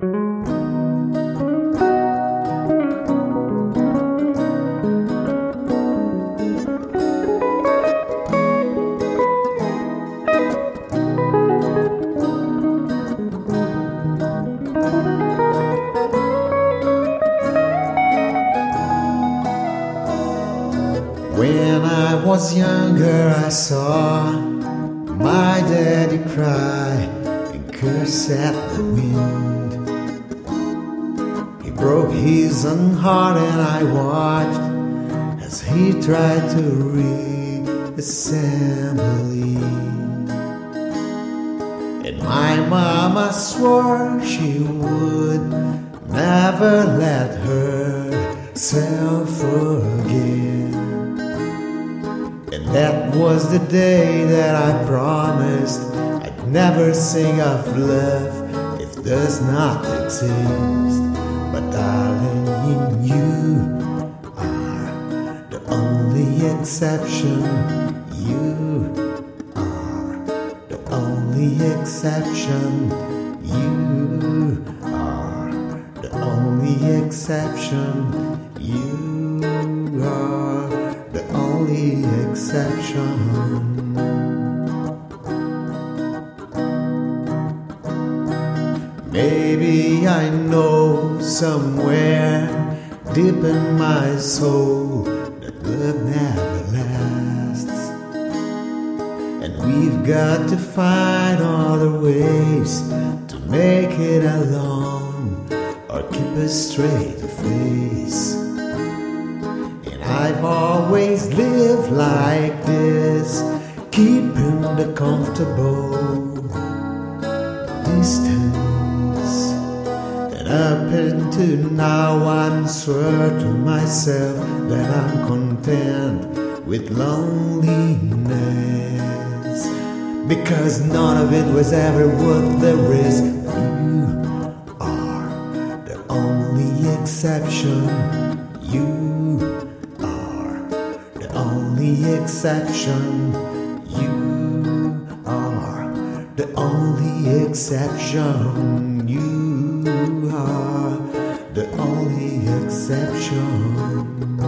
When I was younger, I saw my daddy cry and curse at the wind. Broke his own heart, and I watched as he tried to reassemble. And my mama swore she would never let herself forget. And that was the day that I promised I'd never sing of love if does not exist. But darling, you are the only exception. You are the only exception. You are the only exception. You are the only exception. Maybe I know somewhere deep in my soul that love never lasts. And we've got to find other ways to make it along or keep a straight face. And I've always lived like this, keeping the comfortable distance. Up until now, I'm sure to myself that I'm content with loneliness. Because none of it was ever worth the risk. You are the only exception. You are the only exception. You are the only exception. You are the only exception.